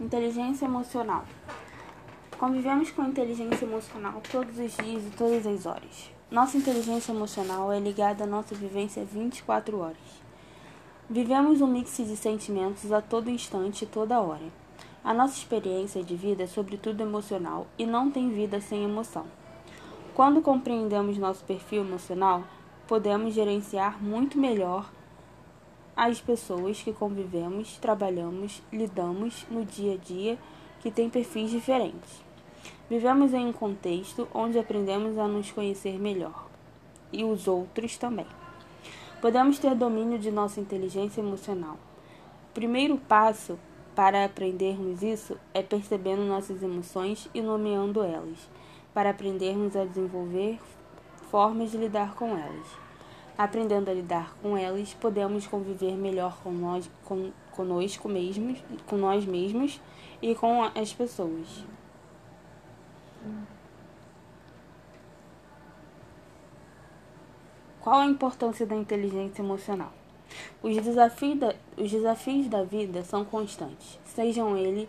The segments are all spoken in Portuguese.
Inteligência emocional. Convivemos com inteligência emocional todos os dias e todas as horas. Nossa inteligência emocional é ligada à nossa vivência 24 horas. Vivemos um mix de sentimentos a todo instante e toda hora. A nossa experiência de vida é sobretudo emocional e não tem vida sem emoção. Quando compreendemos nosso perfil emocional, podemos gerenciar muito melhor as pessoas que convivemos, trabalhamos, lidamos no dia a dia que têm perfis diferentes. Vivemos em um contexto onde aprendemos a nos conhecer melhor e os outros também. Podemos ter domínio de nossa inteligência emocional. O primeiro passo para aprendermos isso é percebendo nossas emoções e nomeando elas, para aprendermos a desenvolver formas de lidar com elas. Aprendendo a lidar com elas, podemos conviver melhor com nós, com, conosco mesmos, com nós mesmos e com as pessoas. Qual a importância da inteligência emocional? Os desafios da, os desafios da vida são constantes, sejam ele,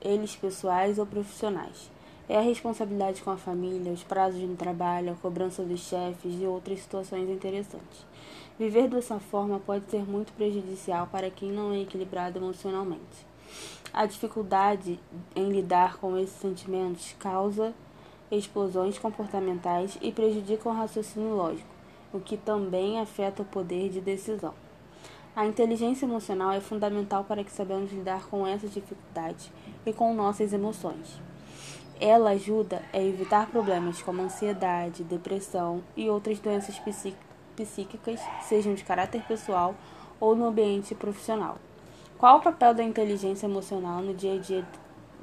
eles pessoais ou profissionais. É a responsabilidade com a família, os prazos no trabalho, a cobrança dos chefes e outras situações interessantes. Viver dessa forma pode ser muito prejudicial para quem não é equilibrado emocionalmente. A dificuldade em lidar com esses sentimentos causa explosões comportamentais e prejudica o raciocínio lógico, o que também afeta o poder de decisão. A inteligência emocional é fundamental para que saibamos lidar com essas dificuldades e com nossas emoções. Ela ajuda a evitar problemas como ansiedade, depressão e outras doenças psíquicas, sejam de caráter pessoal ou no ambiente profissional. Qual o papel da inteligência emocional no dia a dia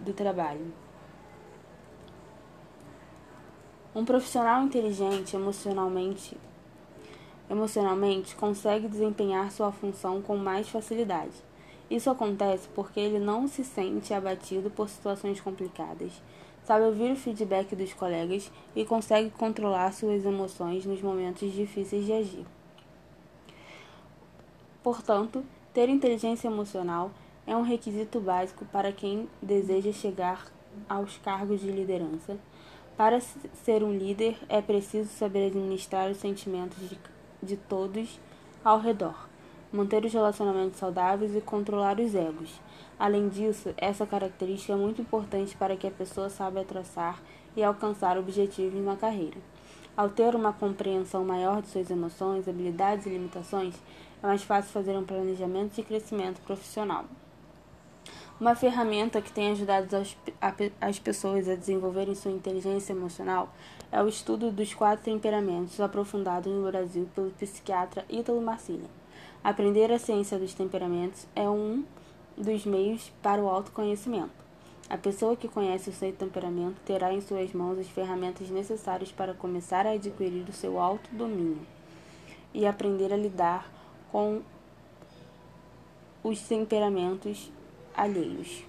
do trabalho? Um profissional inteligente emocionalmente emocionalmente consegue desempenhar sua função com mais facilidade. Isso acontece porque ele não se sente abatido por situações complicadas sabe ouvir o feedback dos colegas e consegue controlar suas emoções nos momentos difíceis de agir. Portanto, ter inteligência emocional é um requisito básico para quem deseja chegar aos cargos de liderança. Para ser um líder, é preciso saber administrar os sentimentos de, de todos ao redor, manter os relacionamentos saudáveis e controlar os egos. Além disso, essa característica é muito importante para que a pessoa saiba traçar e alcançar objetivos na carreira. Ao ter uma compreensão maior de suas emoções, habilidades e limitações, é mais fácil fazer um planejamento de crescimento profissional. Uma ferramenta que tem ajudado as, as pessoas a desenvolverem sua inteligência emocional é o estudo dos quatro temperamentos, aprofundado no Brasil pelo psiquiatra Ítalo Marcilha. Aprender a ciência dos temperamentos é um dos meios para o autoconhecimento. A pessoa que conhece o seu temperamento terá em suas mãos as ferramentas necessárias para começar a adquirir o seu autodomínio e aprender a lidar com os temperamentos alheios.